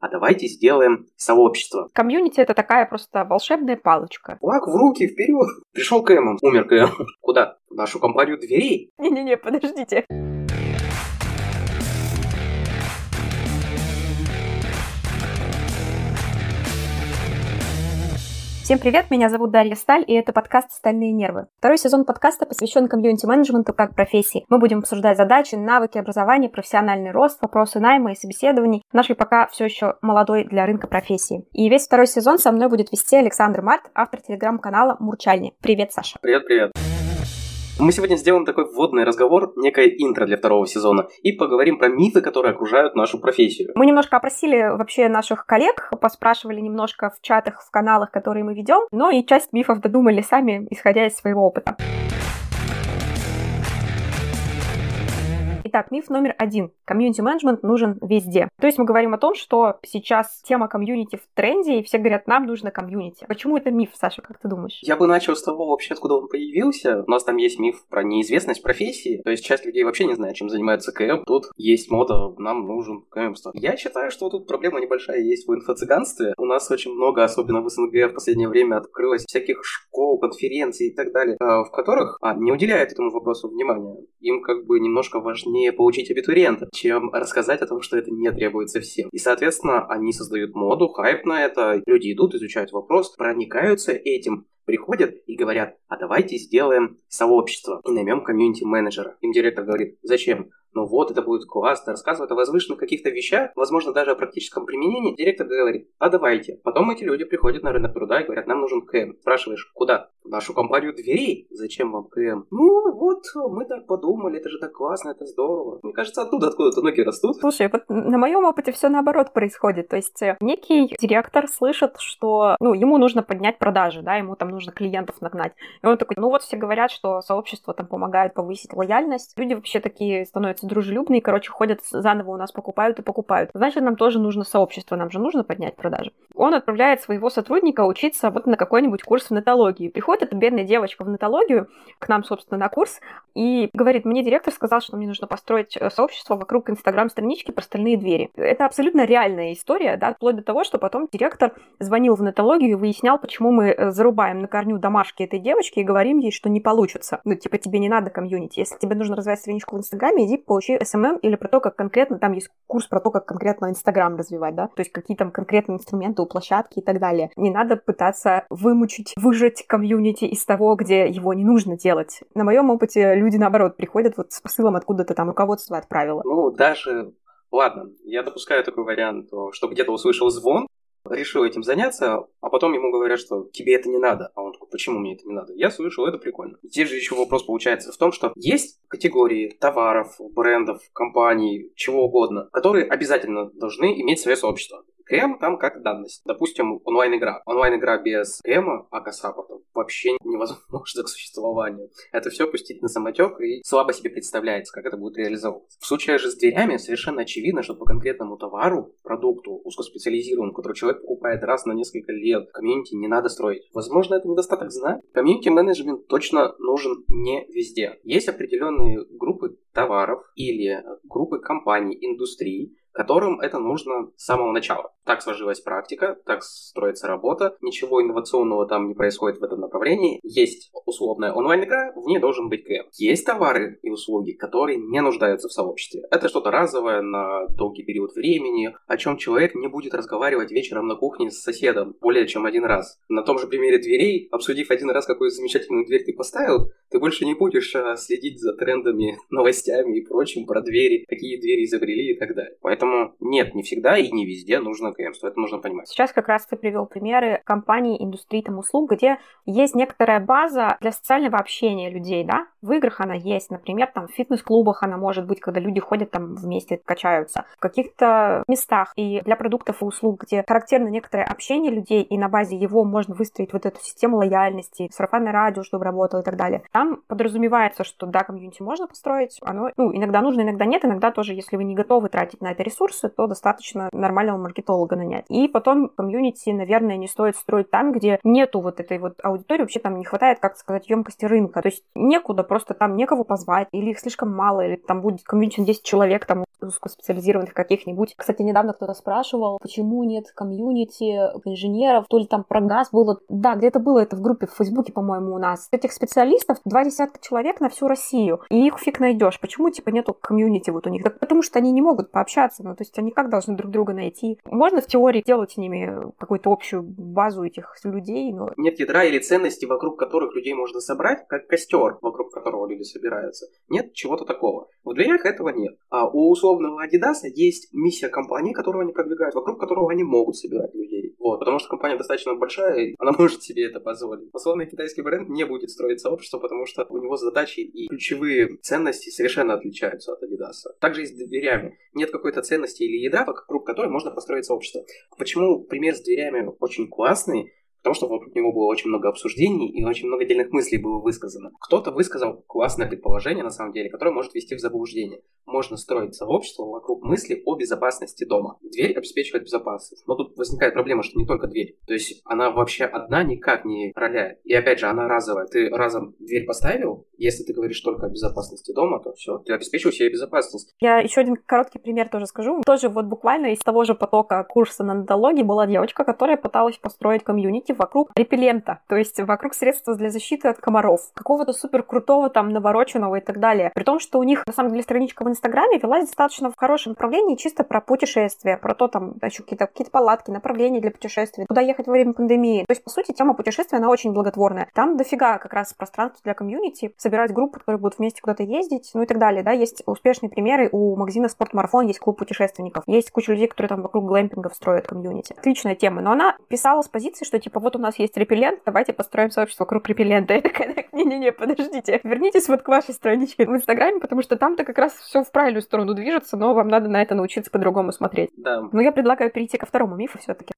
а давайте сделаем сообщество. Комьюнити — это такая просто волшебная палочка. Флаг в руки, вперед! Пришел КМ, умер КМ. Куда? В нашу компанию дверей? Не-не-не, подождите. Всем привет, меня зовут Дарья Сталь, и это подкаст «Стальные нервы». Второй сезон подкаста посвящен комьюнити-менеджменту как профессии. Мы будем обсуждать задачи, навыки, образование, профессиональный рост, вопросы найма и собеседований нашей пока все еще молодой для рынка профессии. И весь второй сезон со мной будет вести Александр Март, автор телеграм-канала «Мурчальни». Привет, Саша. Привет-привет. Мы сегодня сделаем такой вводный разговор, некое интро для второго сезона, и поговорим про мифы, которые окружают нашу профессию. Мы немножко опросили вообще наших коллег, поспрашивали немножко в чатах, в каналах, которые мы ведем, но и часть мифов додумали сами, исходя из своего опыта. Итак, миф номер один. Комьюнити-менеджмент нужен везде. То есть мы говорим о том, что сейчас тема комьюнити в тренде, и все говорят, нам нужно комьюнити. Почему это миф, Саша, как ты думаешь? Я бы начал с того вообще, откуда он появился. У нас там есть миф про неизвестность профессии. То есть часть людей вообще не знает, чем занимается КМ. Тут есть мода, нам нужен КМ. Я считаю, что тут проблема небольшая есть в инфо-цыганстве. У нас очень много, особенно в СНГ в последнее время, открылось всяких школ, конференций и так далее, э, в которых а, не уделяют этому вопросу внимания. Им как бы немножко важнее важнее получить абитуриента, чем рассказать о том, что это не требуется всем. И, соответственно, они создают моду, хайп на это, люди идут, изучают вопрос, проникаются этим, приходят и говорят, а давайте сделаем сообщество и наймем комьюнити-менеджера. Им директор говорит, зачем? ну вот, это будет классно, рассказывает о возвышенных каких-то вещах, возможно, даже о практическом применении, директор говорит, а давайте. Потом эти люди приходят на рынок труда и говорят, нам нужен КМ. Спрашиваешь, куда? В нашу компанию дверей? Зачем вам КМ? Ну, вот, мы так подумали, это же так классно, это здорово. Мне кажется, оттуда откуда-то ноги растут. Слушай, вот на моем опыте все наоборот происходит. То есть э, некий директор слышит, что, ну, ему нужно поднять продажи, да, ему там нужно клиентов нагнать. И он такой, ну вот все говорят, что сообщество там помогает повысить лояльность. Люди вообще такие становятся становятся дружелюбные, короче, ходят заново у нас покупают и покупают. Значит, нам тоже нужно сообщество, нам же нужно поднять продажи. Он отправляет своего сотрудника учиться вот на какой-нибудь курс в нетологии. Приходит эта бедная девочка в нетологию, к нам, собственно, на курс, и говорит, мне директор сказал, что мне нужно построить э, сообщество вокруг инстаграм-странички про стальные двери. Это абсолютно реальная история, да, вплоть до того, что потом директор звонил в нетологию и выяснял, почему мы э, зарубаем на корню домашки этой девочки и говорим ей, что не получится. Ну, типа, тебе не надо комьюнити. Если тебе нужно развивать страничку в Инстаграме, иди получи SMM или про то, как конкретно, там есть курс про то, как конкретно Инстаграм развивать, да, то есть какие там конкретные инструменты у площадки и так далее. Не надо пытаться вымучить, выжать комьюнити из того, где его не нужно делать. На моем опыте люди, наоборот, приходят вот с посылом откуда-то там руководство отправило. Ну, даже Ладно, я допускаю такой вариант, что где-то услышал звон, решил этим заняться, а потом ему говорят, что тебе это не надо. А он такой, почему мне это не надо? Я слышал, это прикольно. Здесь же еще вопрос получается в том, что есть категории товаров, брендов, компаний, чего угодно, которые обязательно должны иметь свое сообщество. КМ там как данность. Допустим, онлайн-игра. Онлайн-игра без КМа, АК-саппорта, вообще невозможно к существованию. Это все пустить на самотек и слабо себе представляется, как это будет реализовываться. В случае же с дверями совершенно очевидно, что по конкретному товару, продукту, узкоспециализированному, который человек покупает раз на несколько лет, комьюнити не надо строить. Возможно, это недостаток знаний. Комьюнити-менеджмент точно нужен не везде. Есть определенные группы товаров или группы компаний, индустрий, которым это нужно с самого начала. Так сложилась практика, так строится работа, ничего инновационного там не происходит в этом направлении. Есть условная онлайн-игра, в ней должен быть КМ. Есть товары и услуги, которые не нуждаются в сообществе. Это что-то разовое на долгий период времени, о чем человек не будет разговаривать вечером на кухне с соседом более чем один раз. На том же примере дверей, обсудив один раз, какую замечательную дверь ты поставил, ты больше не будешь а, следить за трендами, новостями и прочим про двери, какие двери изобрели и так далее. Нет, не всегда и не везде нужно КМство, это нужно понимать. Сейчас как раз ты привел примеры компаний, индустрии там услуг, где есть некоторая база для социального общения людей, да? В играх она есть, например, там в фитнес-клубах она может быть, когда люди ходят там вместе, качаются, в каких-то местах и для продуктов и услуг, где характерно некоторое общение людей, и на базе его можно выстроить вот эту систему лояльности, сарафанное радио, чтобы работало и так далее. Там подразумевается, что да, комьюнити можно построить, оно, ну, иногда нужно, иногда нет, иногда тоже, если вы не готовы тратить на это ресурсы, то достаточно нормального маркетолога нанять. И потом комьюнити, наверное, не стоит строить там, где нету вот этой вот аудитории, вообще там не хватает, как сказать, емкости рынка. То есть некуда, просто там некого позвать, или их слишком мало, или там будет комьюнити 10 человек, там узкоспециализированных каких-нибудь. Кстати, недавно кто-то спрашивал, почему нет комьюнити инженеров, то ли там про газ было. Да, где-то было это в группе в Фейсбуке, по-моему, у нас. Этих специалистов два десятка человек на всю Россию, и их фиг найдешь. Почему, типа, нету комьюнити вот у них? Так потому что они не могут пообщаться, ну, то есть они как должны друг друга найти? Можно в теории делать с ними какую-то общую базу этих людей, но... Нет ядра или ценностей, вокруг которых людей можно собрать, как костер, вокруг которого люди собираются. Нет чего-то такого. В дверях этого нет. А у условного Адидаса есть миссия компании, которую они продвигают, вокруг которого они могут собирать людей. Вот, потому что компания достаточно большая, и она может себе это позволить. Условный китайский бренд не будет строить сообщество, потому что у него задачи и ключевые ценности совершенно отличаются от Адидаса. Также и с дверями. Нет какой-то ценности или ядра, вокруг которой можно построить сообщество. Почему пример с дверями очень классный? Потому что вокруг него было очень много обсуждений и очень много отдельных мыслей было высказано. Кто-то высказал классное предположение, на самом деле, которое может вести в заблуждение. Можно строить сообщество вокруг мысли о безопасности дома. Дверь обеспечивает безопасность. Но тут возникает проблема, что не только дверь. То есть она вообще одна никак не роляет. И опять же, она разовая. Ты разом дверь поставил, если ты говоришь только о безопасности дома, то все, ты обеспечил себе безопасность. Я еще один короткий пример тоже скажу. Тоже вот буквально из того же потока курса на Нетологии была девочка, которая пыталась построить комьюнити сети вокруг репеллента, то есть вокруг средства для защиты от комаров, какого-то супер крутого там навороченного и так далее. При том, что у них на самом деле страничка в Инстаграме велась достаточно в хорошем направлении, чисто про путешествия, про то там еще какие-то какие палатки, направления для путешествий, куда ехать во время пандемии. То есть, по сути, тема путешествия, она очень благотворная. Там дофига как раз пространства для комьюнити, собирать группы, которые будут вместе куда-то ездить, ну и так далее, да, есть успешные примеры, у магазина Спортмарафон есть клуб путешественников, есть куча людей, которые там вокруг глэмпингов строят комьюнити. Отличная тема, но она писала с позиции, что типа вот у нас есть репеллент, давайте построим сообщество вокруг репеллента. Это такая, не-не-не, подождите, вернитесь вот к вашей страничке в Инстаграме, потому что там-то как раз все в правильную сторону движется, но вам надо на это научиться по-другому смотреть. Да. Но я предлагаю перейти ко второму мифу все-таки.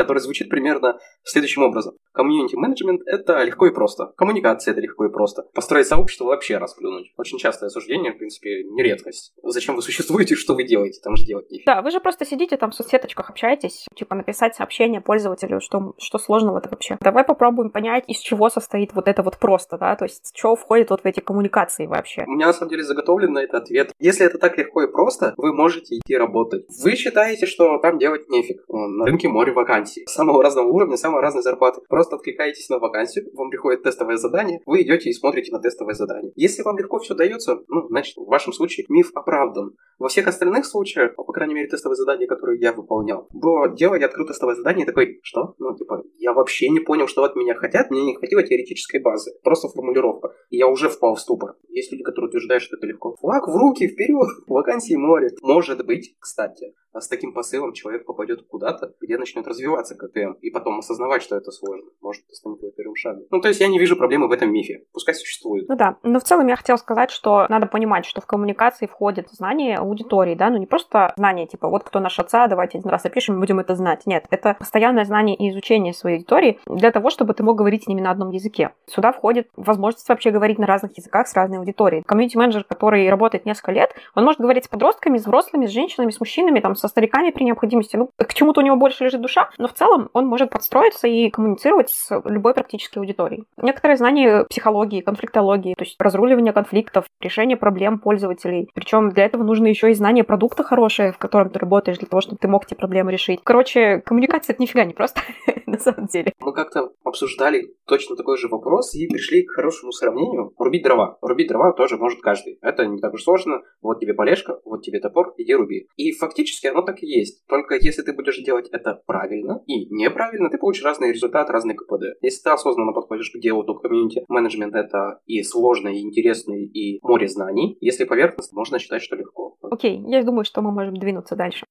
который звучит примерно следующим образом. Комьюнити менеджмент – это легко и просто. Коммуникация – это легко и просто. Построить сообщество вообще расплюнуть. Очень частое осуждение, в принципе, не редкость. Зачем вы существуете, что вы делаете? Там же делать нефиг. Да, вы же просто сидите там в соцсеточках, общаетесь, типа написать сообщение пользователю, что, что сложного это вообще. Давай попробуем понять, из чего состоит вот это вот просто, да, то есть что входит вот в эти коммуникации вообще. У меня на самом деле заготовлен на этот ответ. Если это так легко и просто, вы можете идти работать. Вы считаете, что там делать нефиг. На рынке море вакансий самого разного уровня, самой разной зарплаты. Просто откликаетесь на вакансию, вам приходит тестовое задание, вы идете и смотрите на тестовое задание. Если вам легко все дается, ну, значит, в вашем случае миф оправдан. Во всех остальных случаях, по крайней мере, тестовые задания, которые я выполнял, было дело, я открыл тестовое задание и такой, что? Ну, типа, я вообще не понял, что от меня хотят, мне не хватило теоретической базы, просто формулировка. И я уже впал в ступор. Есть люди, которые утверждают, что это легко. Флаг в руки, вперед, вакансии море. Может быть, кстати, с таким посылом человек попадет куда-то, где начнет развиваться КТМ, и потом осознавать, что это сложно. Может, это станет его первым шагом. Ну, то есть я не вижу проблемы в этом мифе. Пускай существует. Ну да, но в целом я хотела сказать, что надо понимать, что в коммуникации входит знание аудитории, да, ну не просто знание, типа, вот кто наш отца, давайте один раз опишем, будем это знать. Нет, это постоянное знание и изучение своей аудитории для того, чтобы ты мог говорить с ними на одном языке. Сюда входит возможность вообще говорить на разных языках с разной аудиторией. Комьюнити-менеджер, который работает несколько лет, он может говорить с подростками, с взрослыми, с женщинами, с мужчинами, там, со стариками при необходимости. Ну, к чему-то у него больше лежит душа, но в целом он может подстроиться и коммуницировать с любой практически аудиторией. Некоторые знания психологии, конфликтологии, то есть разруливание конфликтов, решение проблем пользователей. Причем для этого нужно еще и знание продукта хорошее, в котором ты работаешь, для того, чтобы ты мог эти проблемы решить. Короче, коммуникация это нифига не просто, на самом деле. Мы как-то обсуждали точно такой же вопрос и пришли к хорошему сравнению. Рубить дрова. Рубить дрова тоже может каждый. Это не так уж сложно. Вот тебе полежка, вот тебе топор, иди руби. И фактически оно так и есть. Только если ты будешь делать это правильно и неправильно, ты получишь разные результаты, разные КПД. Если ты осознанно подходишь к делу, то комьюнити менеджмент это и сложно, и интересно, и море знаний. Если поверхностно, можно считать, что легко. Окей, okay, я думаю, что мы можем двинуться дальше.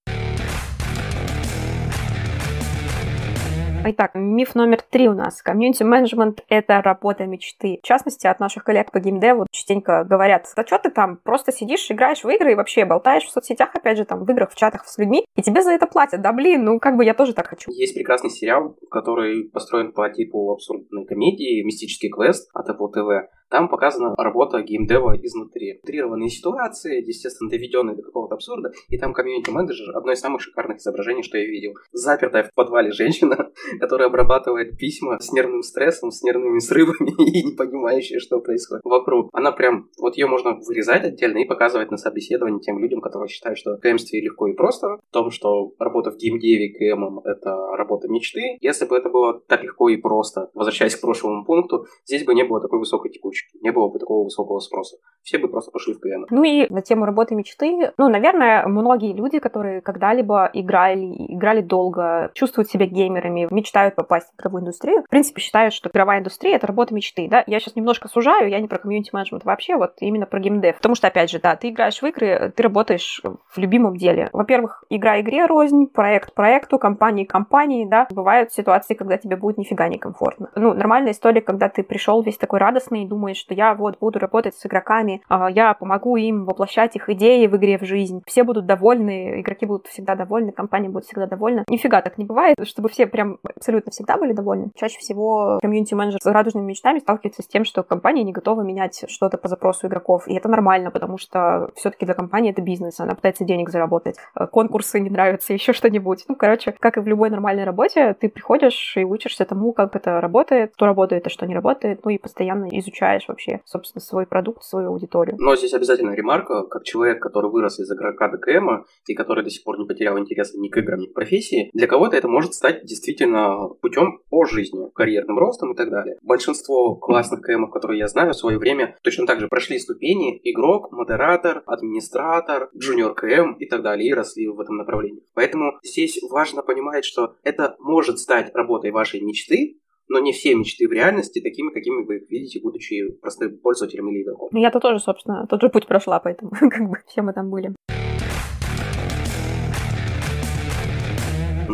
Итак, миф номер три у нас. Комьюнити-менеджмент — это работа мечты. В частности, от наших коллег по геймдеву частенько говорят, да что ты там, просто сидишь, играешь в игры и вообще болтаешь в соцсетях, опять же, там, в играх, в чатах с людьми, и тебе за это платят. Да блин, ну как бы я тоже так хочу. Есть прекрасный сериал, который построен по типу абсурдной комедии «Мистический квест» от Apple TV Там показана работа геймдева изнутри. Утрированные ситуации, естественно, доведенные до какого-то абсурда, и там комьюнити-менеджер одно из самых шикарных изображений, что я видел. Запертая в подвале женщина, которая обрабатывает письма с нервным стрессом, с нервными срывами и не понимающая, что происходит вокруг. Она прям, вот ее можно вырезать отдельно и показывать на собеседовании тем людям, которые считают, что КМстве легко и просто, в том, что работа в геймдеве КМом — это работа мечты. Если бы это было так легко и просто, возвращаясь к прошлому пункту, здесь бы не было такой высокой текучки, не было бы такого высокого спроса. Все бы просто пошли в КМ. Ну и на тему работы мечты, ну, наверное, многие люди, которые когда-либо играли, играли долго, чувствуют себя геймерами, мечтают попасть в игровую индустрию, в принципе, считают, что игровая индустрия — это работа мечты, да? Я сейчас немножко сужаю, я не про комьюнити-менеджмент вообще, вот именно про геймдев. Потому что, опять же, да, ты играешь в игры, ты работаешь в любимом деле. Во-первых, игра игре рознь, проект проекту, компании компании, да. Бывают ситуации, когда тебе будет нифига не комфортно. Ну, нормальная история, когда ты пришел весь такой радостный и думаешь, что я вот буду работать с игроками, а, я помогу им воплощать их идеи в игре в жизнь. Все будут довольны, игроки будут всегда довольны, компания будет всегда довольна. Нифига так не бывает, чтобы все прям абсолютно всегда были довольны. Чаще всего комьюнити-менеджер с радужными мечтами сталкивается с тем, что компания не готова менять что-то по запросу игроков. И это нормально, потому что все-таки для компании это бизнес, она пытается денег заработать. Э, конкурсы не нравятся, еще что-нибудь. Ну, короче, как и в любой нормальной работе, ты приходишь и учишься тому, как это работает, что работает, а что не работает, ну и постоянно изучаешь вообще, собственно, свой продукт, свою аудиторию. Но здесь обязательно ремарка, как человек, который вырос из игрока ДКМа и который до сих пор не потерял интереса ни к играм, ни к профессии, для кого-то это может стать действительно путем по жизни, карьерным ростом и так далее. Большинство классных КМов, которые я знаю, в свое время точно так же прошли ступени игрок, модератор, администратор, джуниор КМ и так далее, и росли в этом направлении. Поэтому здесь важно понимать, что это может стать работой вашей мечты, но не все мечты в реальности такими, какими вы их видите, будучи простым пользователем или игроком. Ну, я-то тоже, собственно, тот же путь прошла, поэтому как бы все мы там были.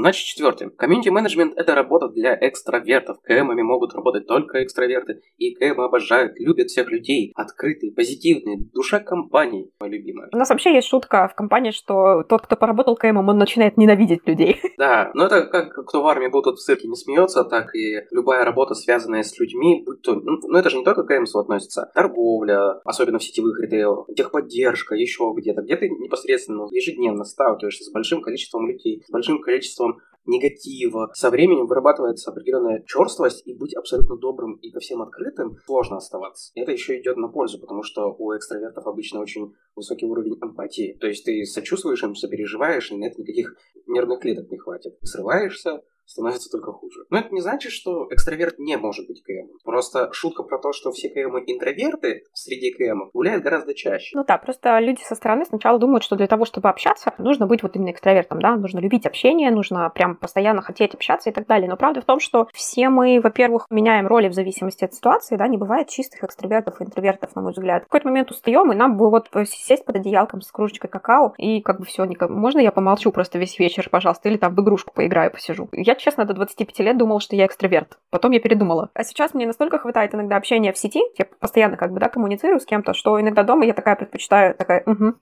Значит, четвертый. Комьюнити менеджмент – это работа для экстравертов. КМами могут работать только экстраверты. И КМ обожают, любят всех людей. Открытые, позитивные, душа компании, моя любимая. У нас вообще есть шутка в компании, что тот, кто поработал КМом, он начинает ненавидеть людей. Да, но это как кто в армии был, тот в цирке не смеется, так и любая работа, связанная с людьми, будь то... Ну, ну это же не только к КМСу относится. Торговля, особенно в сетевых ритейлах, техподдержка, еще где-то. Где ты непосредственно ежедневно сталкиваешься с большим количеством людей, с большим количеством негатива. Со временем вырабатывается определенная черствость, и быть абсолютно добрым и ко всем открытым сложно оставаться. Это еще идет на пользу, потому что у экстравертов обычно очень высокий уровень эмпатии. То есть ты сочувствуешь им, сопереживаешь, и на это никаких нервных клеток не хватит. Срываешься, становится только хуже. Но это не значит, что экстраверт не может быть КМ. Просто шутка про то, что все КМы интроверты среди КМов гуляют гораздо чаще. Ну да, просто люди со стороны сначала думают, что для того, чтобы общаться, нужно быть вот именно экстравертом, да, нужно любить общение, нужно прям постоянно хотеть общаться и так далее. Но правда в том, что все мы, во-первых, меняем роли в зависимости от ситуации, да, не бывает чистых экстравертов и интровертов, на мой взгляд. В какой-то момент устаем, и нам бы вот сесть под одеялком с кружечкой какао, и как бы все, можно я помолчу просто весь вечер, пожалуйста, или там в игрушку поиграю, посижу. Я честно, до 25 лет думала, что я экстраверт. Потом я передумала. А сейчас мне настолько хватает иногда общения в сети, я постоянно как бы, да, коммуницирую с кем-то, что иногда дома я такая предпочитаю, такая, угу,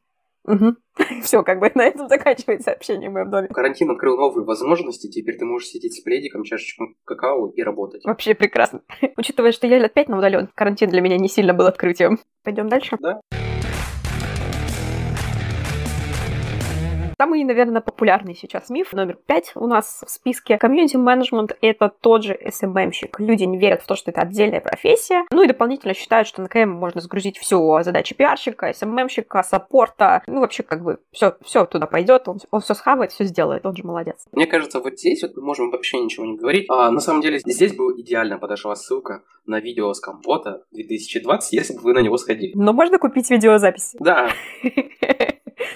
Угу. Все, как бы на этом заканчивается общение в моем доме. Карантин открыл новые возможности. Теперь ты можешь сидеть с пледиком, чашечком какао и работать. Вообще прекрасно. Учитывая, что я лет пять на удаленке, карантин для меня не сильно был открытием. Пойдем дальше? Да. Самый, наверное, популярный сейчас миф номер пять у нас в списке. Комьюнити менеджмент — это тот же SMM-щик. Люди не верят в то, что это отдельная профессия. Ну и дополнительно считают, что на КМ можно сгрузить все задачи пиарщика, SMM-щика, саппорта. Ну, вообще, как бы, все, все туда пойдет, он, он все схавает, все сделает, он же молодец. Мне кажется, вот здесь вот мы можем вообще ничего не говорить. А на самом деле здесь бы идеально подошла ссылка на видео с компота 2020, если бы вы на него сходили. Но можно купить видеозапись. Да.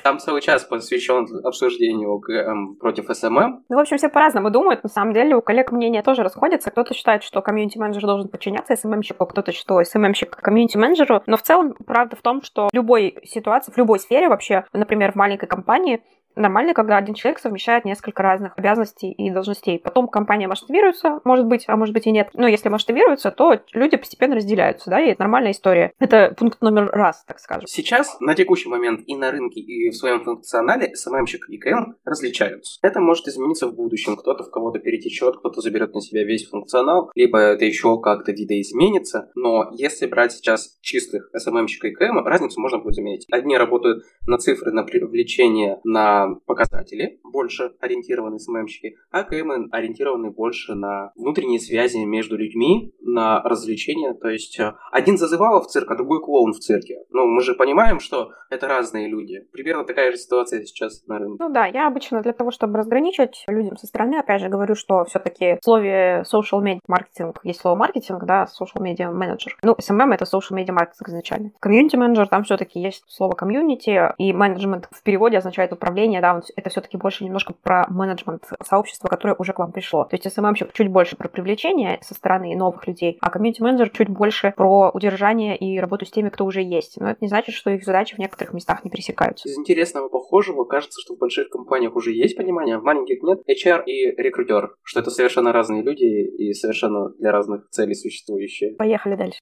Там целый час посвящен обсуждению КМ против SMM. Ну, в общем, все по-разному думают. На самом деле, у коллег мнения тоже расходятся. Кто-то считает, что комьюнити-менеджер должен подчиняться SMM-щику, кто-то, что SMM-щик комьюнити-менеджеру. Но в целом, правда в том, что в любой ситуации, в любой сфере вообще, например, в маленькой компании, Нормально, когда один человек совмещает несколько разных обязанностей и должностей. Потом компания масштабируется, может быть, а может быть и нет. Но если масштабируется, то люди постепенно разделяются, да, и это нормальная история. Это пункт номер раз, так скажем. Сейчас, на текущий момент и на рынке, и в своем функционале SMM-щик и КМ различаются. Это может измениться в будущем. Кто-то в кого-то перетечет, кто-то заберет на себя весь функционал, либо это еще как-то видоизменится. Но если брать сейчас чистых SMM-щика и КМ, разницу можно будет заметить. Одни работают на цифры, на привлечение, на показатели, больше ориентированы СММщики, а КМ ориентированы больше на внутренние связи между людьми, на развлечения. То есть э, один зазывал в цирк, а другой клоун в цирке. Ну, мы же понимаем, что это разные люди. Примерно такая же ситуация сейчас на рынке. Ну да, я обычно для того, чтобы разграничить людям со стороны, опять же, говорю, что все-таки в слове social media marketing есть слово маркетинг, да, social media manager. Ну, SMM это social media marketing изначально. Комьюнити менеджер, там все-таки есть слово комьюнити, и менеджмент в переводе означает управление, да, это все-таки больше немножко про менеджмент сообщества, которое уже к вам пришло. То есть SMM чуть больше про привлечение со стороны новых людей, а комьюнити менеджер чуть больше про удержание и работу с теми, кто уже есть. Но это не значит, что их задачи в некоторых местах не пересекаются. Из интересного похожего кажется, что в больших компаниях уже есть понимание, а в маленьких нет. HR и рекрутер, что это совершенно разные люди и совершенно для разных целей существующие. Поехали дальше.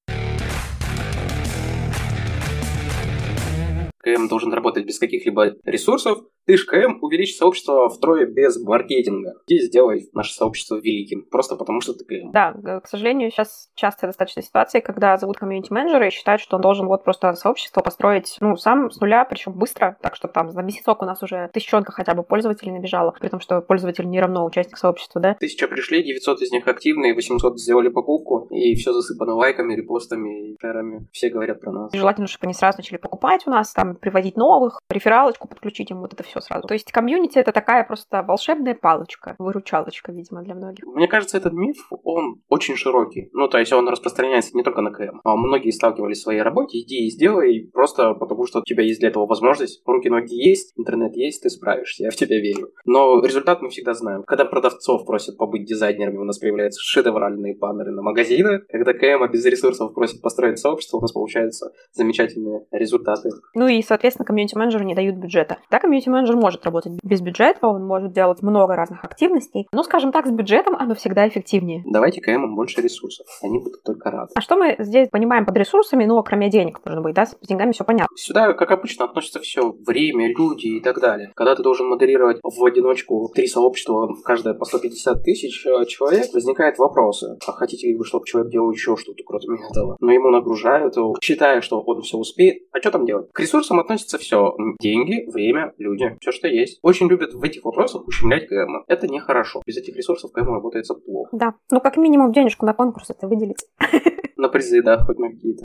КМ должен работать без каких-либо ресурсов, ты ж КМ увеличь сообщество втрое без маркетинга. И сделай наше сообщество великим, просто потому что ты КМ. Да, к сожалению, сейчас часто достаточно ситуации, когда зовут комьюнити-менеджера и считают, что он должен вот просто сообщество построить, ну, сам с нуля, причем быстро, так что там за месяцок у нас уже тысячонка хотя бы пользователей набежала, при том, что пользователь не равно участник сообщества, да? Тысяча пришли, 900 из них активные, 800 сделали покупку, и все засыпано лайками, репостами и шерами. Все говорят про нас. Желательно, чтобы они сразу начали покупать у нас, там, приводить новых, рефералочку подключить им, вот это все сразу. То есть комьюнити это такая просто волшебная палочка, выручалочка, видимо, для многих. Мне кажется, этот миф, он очень широкий. Ну, то есть он распространяется не только на КМ. А многие сталкивались в своей работе, иди и сделай, просто потому что у тебя есть для этого возможность. Руки-ноги есть, интернет есть, ты справишься, я в тебя верю. Но результат мы всегда знаем. Когда продавцов просят побыть дизайнерами, у нас появляются шедевральные баннеры на магазины. Когда КМ без ресурсов просит построить сообщество, у нас получаются замечательные результаты. Ну и, соответственно, комьюнити-менеджеру не дают бюджета. Да, комьюнити-менеджер может работать без бюджета, он может делать много разных активностей. Но, скажем так, с бюджетом оно всегда эффективнее. Давайте КМ больше ресурсов. Они будут только рады. А что мы здесь понимаем под ресурсами, ну, кроме денег, может быть, да? С деньгами все понятно. Сюда, как обычно, относится все время, люди и так далее. Когда ты должен модерировать в одиночку три сообщества, каждое по 150 тысяч э, человек, возникают вопросы. А хотите ли вы, чтобы человек делал еще что-то, кроме этого? Но ему нагружают, считая, что он все успеет. А что там делать? К ресурсам относится все. Деньги, время, люди. Все, что есть. Очень любят в этих вопросах ущемлять КМ. Это нехорошо. Без этих ресурсов КМ работает плохо. Да. Ну, как минимум, денежку на конкурс это выделить. На призы, да, хоть на какие-то.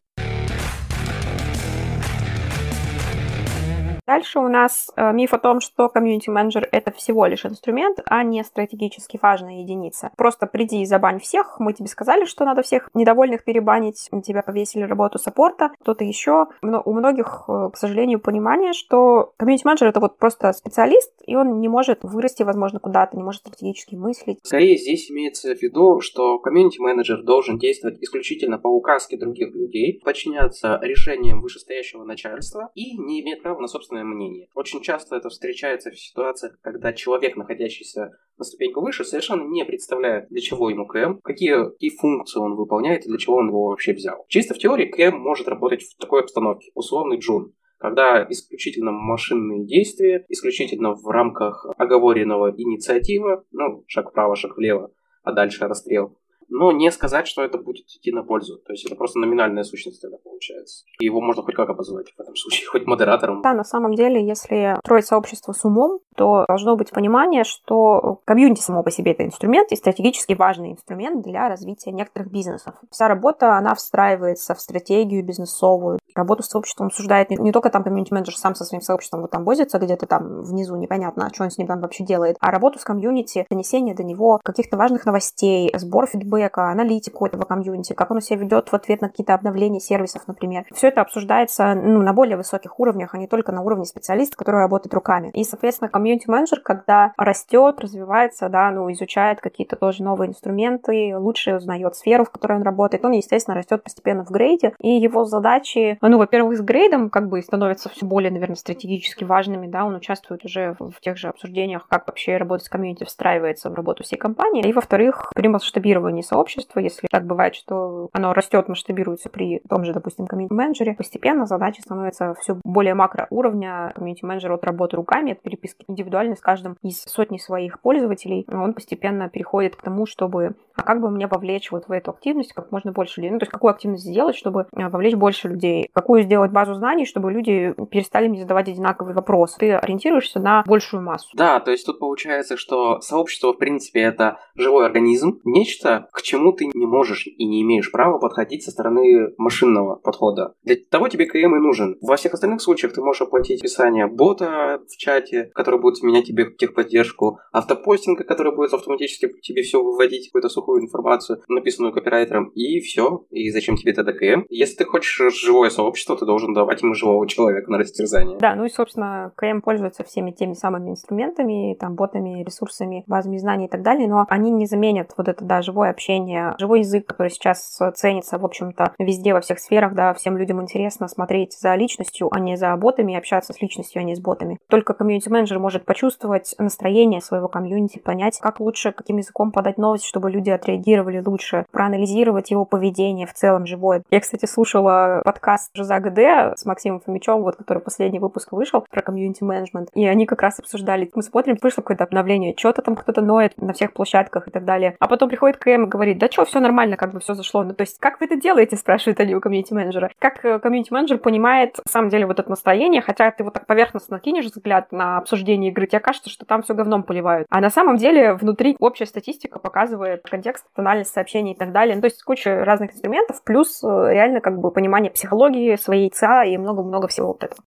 Дальше у нас э, миф о том, что комьюнити-менеджер — это всего лишь инструмент, а не стратегически важная единица. Просто приди и забань всех. Мы тебе сказали, что надо всех недовольных перебанить. Тебя повесили работу саппорта, кто-то еще. Но у многих, э, к сожалению, понимание, что комьюнити-менеджер — это вот просто специалист, и он не может вырасти, возможно, куда-то, не может стратегически мыслить. Скорее здесь имеется в виду, что комьюнити-менеджер должен действовать исключительно по указке других людей, подчиняться решениям вышестоящего начальства и не иметь права на собственное мнение. Очень часто это встречается в ситуациях, когда человек, находящийся на ступеньку выше, совершенно не представляет, для чего ему КМ, какие, какие функции он выполняет и для чего он его вообще взял. Чисто в теории КМ может работать в такой обстановке. Условный джун когда исключительно машинные действия, исключительно в рамках оговоренного инициатива, ну, шаг вправо, шаг влево, а дальше расстрел, но не сказать, что это будет идти на пользу. То есть это просто номинальная сущность тогда получается. И его можно хоть как обозвать в этом случае, хоть модератором. Да, на самом деле, если строить сообщество с умом, то должно быть понимание, что комьюнити само по себе это инструмент и стратегически важный инструмент для развития некоторых бизнесов. Вся работа, она встраивается в стратегию бизнесовую. Работу с сообществом обсуждает не, не только там комьюнити-менеджер сам со своим сообществом вот там возится где-то там внизу, непонятно, что он с ним там вообще делает, а работу с комьюнити, донесение до него каких-то важных новостей, сбор фидбэка, аналитику этого комьюнити, как он себя ведет в ответ на какие-то обновления сервисов, например. Все это обсуждается ну, на более высоких уровнях, а не только на уровне специалиста, который работает руками. И, соответственно, комьюнити-менеджер, когда растет, развивается, да, ну, изучает какие-то тоже новые инструменты, лучше узнает сферу, в которой он работает, он, естественно, растет постепенно в грейде, и его задачи ну, во-первых, с грейдом как бы становятся все более, наверное, стратегически важными, да, он участвует уже в, тех же обсуждениях, как вообще работа с комьюнити встраивается в работу всей компании. И, во-вторых, при масштабировании сообщества, если так бывает, что оно растет, масштабируется при том же, допустим, комьюнити-менеджере, постепенно задача становится все более макро уровня. Комьюнити-менеджер от работы руками, от переписки индивидуально с каждым из сотни своих пользователей, он постепенно переходит к тому, чтобы а как бы мне вовлечь вот в эту активность как можно больше людей? Ну, то есть какую активность сделать, чтобы э, вовлечь больше людей? Какую сделать базу знаний, чтобы люди перестали мне задавать одинаковые вопросы? Ты ориентируешься на большую массу. Да, то есть тут получается, что сообщество, в принципе, это живой организм, нечто, к чему ты не можешь и не имеешь права подходить со стороны машинного подхода. Для того тебе КМ и нужен. Во всех остальных случаях ты можешь оплатить описание бота в чате, который будет менять тебе техподдержку, автопостинга, который будет автоматически тебе все выводить, какую-то сухую информацию, написанную копирайтером, и все. И зачем тебе тогда КМ? Если ты хочешь живое сообщество, ты должен давать ему живого человека на растерзание. Да, ну и, собственно, КМ пользуется всеми теми самыми инструментами, там, ботами, ресурсами, базами знаний и так далее, но они не заменят вот это, да, живое общение, живой язык, который сейчас ценится, в общем-то, везде, во всех сферах, да, всем людям интересно смотреть за личностью, а не за ботами, общаться с личностью, а не с ботами. Только комьюнити-менеджер может почувствовать настроение своего комьюнити, понять, как лучше, каким языком подать новость, чтобы люди отреагировали лучше, проанализировать его поведение в целом живое. Я, кстати, слушала подкаст Жиза ГД с Максимом Фомичевым, вот, который последний выпуск вышел про комьюнити-менеджмент, и они как раз обсуждали, мы смотрим, вышло какое-то обновление, что-то там кто-то ноет на всех площадках и так далее. А потом приходит КМ и говорит, да что, все нормально, как бы все зашло. Ну, то есть, как вы это делаете, спрашивают они у комьюнити-менеджера. Как э, комьюнити-менеджер понимает, на самом деле, вот это настроение, хотя ты вот так поверхностно кинешь взгляд на обсуждение игры, тебе кажется, что там все говном поливают. А на самом деле внутри общая статистика показывает контекст, тональность сообщений и так далее. Ну, то есть куча разных инструментов, плюс э, реально как бы понимание психологии, своей ЦА и много-много всего вот этого.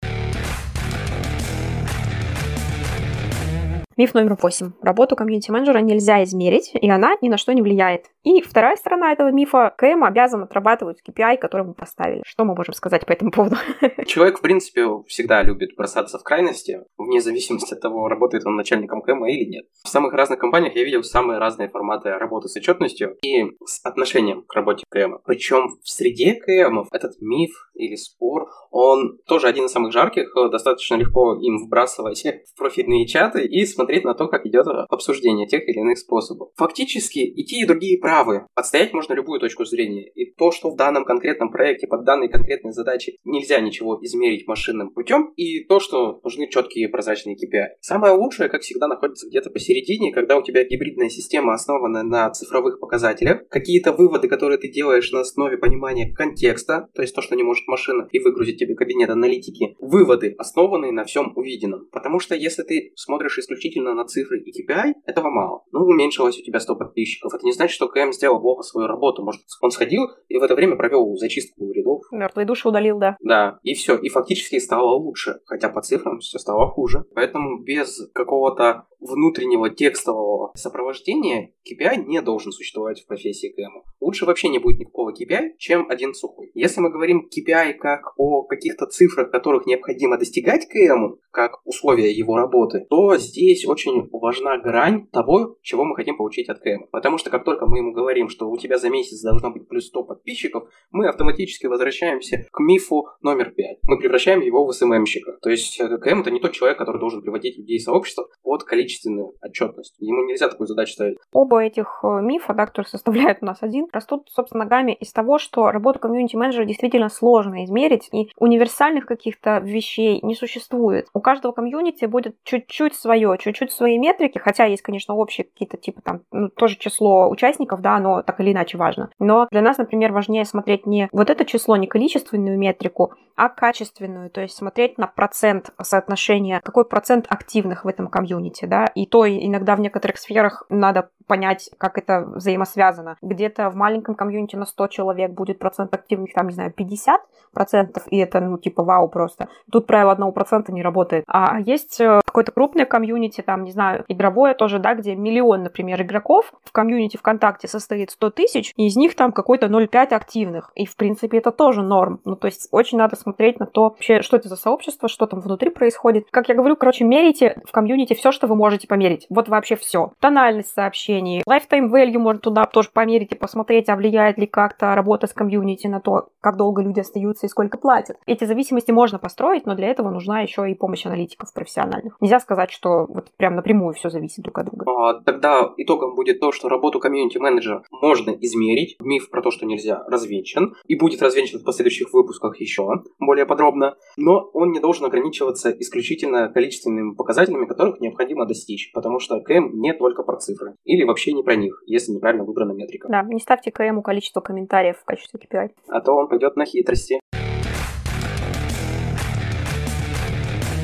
Миф номер восемь. Работу комьюнити-менеджера нельзя измерить, и она ни на что не влияет. И вторая сторона этого мифа. КМ обязан отрабатывать KPI, который мы поставили. Что мы можем сказать по этому поводу? Человек, в принципе, всегда любит бросаться в крайности, вне зависимости от того, работает он начальником КМ или нет. В самых разных компаниях я видел самые разные форматы работы с отчетностью и с отношением к работе КМ. Причем в среде КМов этот миф или спор, он тоже один из самых жарких, достаточно легко им вбрасывать в профильные чаты и смотреть на то, как идет обсуждение тех или иных способов. Фактически и те, и другие правы. Отстоять можно любую точку зрения. И то, что в данном конкретном проекте под данной конкретной задачей нельзя ничего измерить машинным путем, и то, что нужны четкие прозрачные KPI. Самое лучшее, как всегда, находится где-то посередине, когда у тебя гибридная система основана на цифровых показателях, какие-то выводы, которые ты делаешь на основе понимания контекста, то есть то, что не может машина, и выгрузить тебе кабинет аналитики, выводы, основанные на всем увиденном. Потому что если ты смотришь исключительно на цифры и KPI, этого мало. Ну, уменьшилось у тебя 100 подписчиков. Это не значит, что КМ сделал плохо свою работу. Может, он сходил и в это время провел зачистку рядов. Мертвые души удалил, да. Да, и все. И фактически стало лучше. Хотя по цифрам все стало хуже. Поэтому без какого-то внутреннего текстового сопровождения KPI не должен существовать в профессии КМ. Лучше вообще не будет никакого KPI, чем один сухой. Если мы говорим KPI как о каких-то цифрах, которых необходимо достигать КМ, как условия его работы, то здесь очень важна грань того, чего мы хотим получить от КМ. Потому что как только мы ему говорим, что у тебя за месяц должно быть плюс 100 подписчиков, мы автоматически возвращаемся к мифу номер 5. Мы превращаем его в СММщика. То есть э, КМ это не тот человек, который должен приводить людей в сообщество под количественную отчетность. Ему нельзя такую задачу ставить. Оба этих э, мифа, да, которые составляют у нас один, растут, собственно, ногами из того, что работу комьюнити-менеджера действительно сложно измерить, и универсальных каких-то вещей не существует. У каждого комьюнити будет чуть-чуть свое, чуть-чуть свои метрики, хотя есть, конечно, общие какие-то типа там, ну, тоже число участников, да, оно так или иначе важно. Но для нас, например, важнее смотреть не вот это число, не количественную метрику, а качественную, то есть смотреть на процент соотношения, какой процент активных в этом комьюнити, да, и то иногда в некоторых сферах надо понять, как это взаимосвязано. Где-то в маленьком комьюнити на 100 человек будет процент активных, там, не знаю, 50 процентов, и это, ну, типа, вау просто. Тут правило одного процента не работает. А есть э, какое-то крупное комьюнити, там, не знаю, игровое тоже, да, где миллион, например, игроков, в комьюнити ВКонтакте состоит 100 тысяч, и из них там какой-то 0,5 активных. И, в принципе, это тоже норм. Ну, то есть очень надо смотреть посмотреть на то, вообще, что это за сообщество, что там внутри происходит. Как я говорю, короче, мерите в комьюнити все, что вы можете померить. Вот вообще все. Тональность сообщений, lifetime value можно туда тоже померить и посмотреть, а влияет ли как-то работа с комьюнити на то, как долго люди остаются и сколько платят. Эти зависимости можно построить, но для этого нужна еще и помощь аналитиков профессиональных. Нельзя сказать, что вот прям напрямую все зависит друг от друга. А, тогда итогом будет то, что работу комьюнити-менеджера можно измерить. Миф про то, что нельзя, развенчан. И будет развенчан в последующих выпусках еще более подробно. Но он не должен ограничиваться исключительно количественными показателями, которых необходимо достичь. Потому что КМ не только про цифры. Или вообще не про них, если неправильно выбрана метрика. Да, не ставьте КМу количество комментариев в качестве KPI. А то он пойдет на хитрости.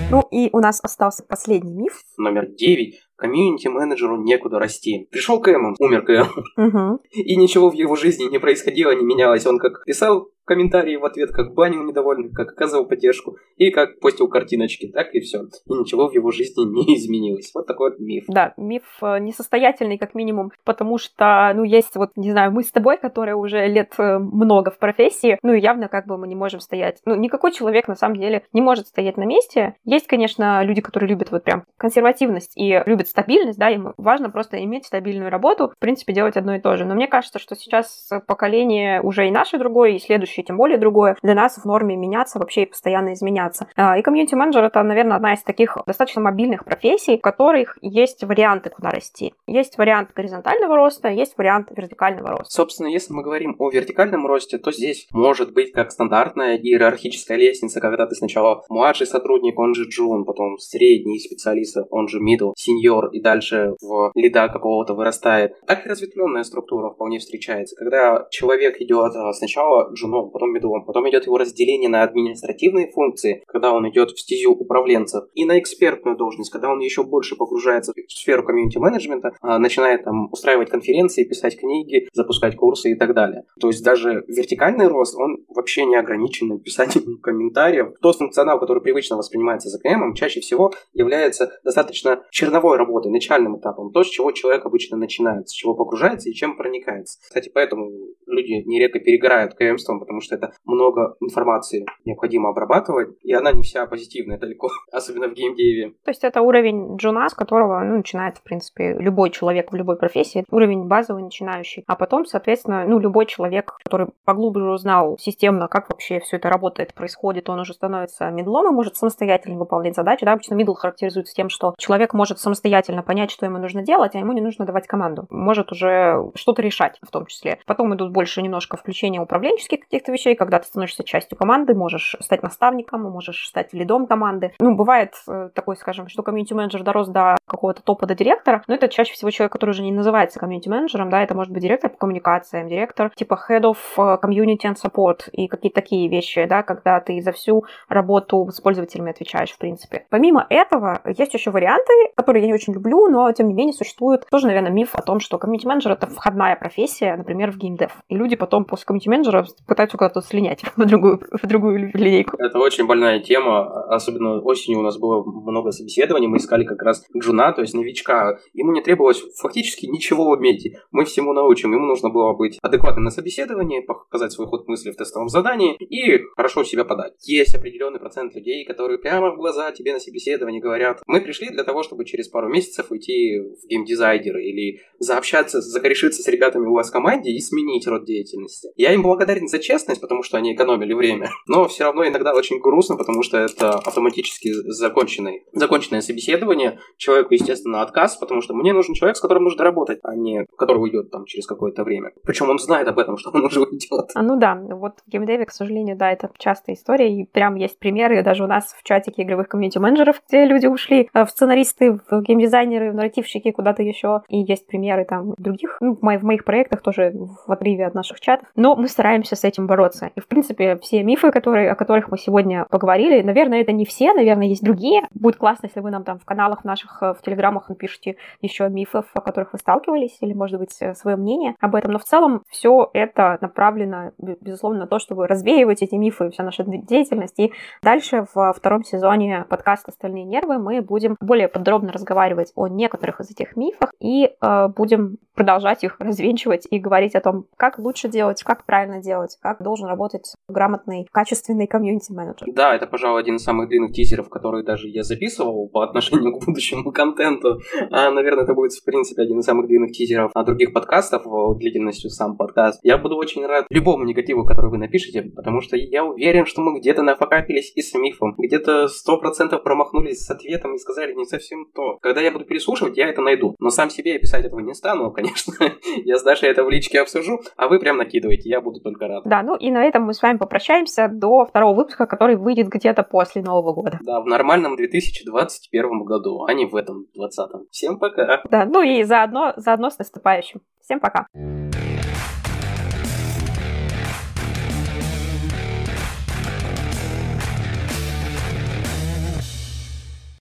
Ну и у нас остался последний миф. Номер девять. Комьюнити-менеджеру некуда расти. Пришел Кэм, умер Кэм. Угу. И ничего в его жизни не происходило, не менялось. Он как писал комментарии в ответ, как банил недовольных, как оказывал поддержку, и как постил картиночки, так и все. И ничего в его жизни не изменилось. Вот такой вот миф. Да, миф э, несостоятельный, как минимум, потому что, ну, есть вот, не знаю, мы с тобой, которые уже лет э, много в профессии, ну, и явно как бы мы не можем стоять. Ну, никакой человек, на самом деле, не может стоять на месте. Есть, конечно, люди, которые любят вот прям консервативность и любят стабильность, да, им важно просто иметь стабильную работу, в принципе, делать одно и то же. Но мне кажется, что сейчас поколение уже и наше другое, и следующее тем более другое. Для нас в норме меняться вообще и постоянно изменяться. А, и комьюнити-менеджер это, наверное, одна из таких достаточно мобильных профессий, в которых есть варианты, куда расти. Есть вариант горизонтального роста, есть вариант вертикального роста. Собственно, если мы говорим о вертикальном росте, то здесь может быть как стандартная иерархическая лестница, когда ты сначала младший сотрудник, он же джун, потом средний специалист, он же middle, сеньор, и дальше в лида какого-то вырастает. Так и разветвленная структура вполне встречается, когда человек идет а, сначала джуном, потом медлом, потом идет его разделение на административные функции, когда он идет в стезю управленцев, и на экспертную должность, когда он еще больше погружается в сферу комьюнити-менеджмента, а, начинает там устраивать конференции, писать книги, запускать курсы и так далее. То есть даже вертикальный рост, он вообще не ограничен написанием комментариев. Тот функционал, который привычно воспринимается за КМ, чаще всего является достаточно черновой работой, начальным этапом, то, с чего человек обычно начинает, с чего погружается и чем проникается. Кстати, поэтому люди нередко перегорают КМством, потому что это много информации необходимо обрабатывать, и она не вся позитивная далеко, особенно в геймдеве. То есть это уровень джуна, с которого ну, начинает, в принципе, любой человек в любой профессии, уровень базовый, начинающий. А потом, соответственно, ну, любой человек, который поглубже узнал системно, как вообще все это работает, происходит, он уже становится мидлом и может самостоятельно выполнять задачи. Да? Обычно мидл характеризуется тем, что человек может самостоятельно понять, что ему нужно делать, а ему не нужно давать команду. Может уже что-то решать в том числе. Потом идут больше немножко включения управленческих каких-то вещей, когда ты становишься частью команды, можешь стать наставником, можешь стать лидом команды. Ну, бывает э, такой, скажем, что комьюнити-менеджер дорос до какого-то топа до директора, но это чаще всего человек, который уже не называется комьюнити-менеджером, да, это может быть директор по коммуникациям, директор типа head of э, community and support и какие-то такие вещи, да, когда ты за всю работу с пользователями отвечаешь, в принципе. Помимо этого, есть еще варианты, которые я не очень люблю, но тем не менее существует тоже, наверное, миф о том, что комьюнити-менеджер это входная профессия, например, в геймдев. И люди потом после комьюнити-менеджера пытаются куда-то слинять в другую, в другую линейку. Это очень больная тема, особенно осенью у нас было много собеседований, мы искали как раз джуна, то есть новичка. Ему не требовалось фактически ничего уметь. Мы всему научим. Ему нужно было быть адекватным на собеседовании, показать свой ход мысли в тестовом задании и хорошо себя подать. Есть определенный процент людей, которые прямо в глаза тебе на собеседовании говорят, мы пришли для того, чтобы через пару месяцев уйти в геймдизайнеры или заобщаться, закорешиться с ребятами у вас в команде и сменить род деятельности. Я им благодарен за честность, потому что они экономили время, но все равно иногда очень грустно, потому что это автоматически законченный, законченное собеседование. Человеку, естественно, отказ, потому что мне нужен человек, с которым нужно работать, а не который уйдет там через какое-то время. Причем он знает об этом, что он уже уйдет. А, ну да, вот в геймдеве, к сожалению, да, это частая история, и прям есть примеры даже у нас в чатике игровых комьюнити-менеджеров, где люди ушли э, в сценаристы, в геймдизайнеры, в нарративщики, куда-то еще, и есть примеры там других, ну, в моих проектах тоже в отрыве от наших чатов, но мы стараемся с этим бороться. И, в принципе, все мифы, которые, о которых мы сегодня поговорили, наверное, это не все, наверное, есть другие. Будет классно, если вы нам там в каналах наших, э, в телеграммах напишите еще мифов, о которых вы сталкивались, или, может быть, э, свое мнение об этом. Но в целом все это направлено, безусловно, на то, чтобы развеивать эти мифы, вся наша деятельность. И дальше в втором сезоне подкаста «Остальные нервы» мы будем более подробно разговаривать о некоторых из этих мифах и э, будем продолжать их развенчивать и говорить о том, как лучше делать, как правильно делать, как как должен работать грамотный, качественный комьюнити-менеджер. Да, это, пожалуй, один из самых длинных тизеров, которые даже я записывал по отношению к будущему контенту. А, наверное, это будет, в принципе, один из самых длинных тизеров а, других подкастов длительностью сам подкаст. Я буду очень рад любому негативу, который вы напишете, потому что я уверен, что мы где-то нафакапились и с мифом, где-то сто процентов промахнулись с ответом и сказали не совсем то. Когда я буду переслушивать, я это найду. Но сам себе я писать этого не стану, конечно. я с Дашей это в личке обсужу, а вы прям накидываете, я буду только рад. Да, ну и на этом мы с вами попрощаемся до второго выпуска, который выйдет где-то после Нового года. Да, в нормальном 2021 году, а не в этом 2020. Всем пока. Да, ну и заодно, заодно с наступающим. Всем пока.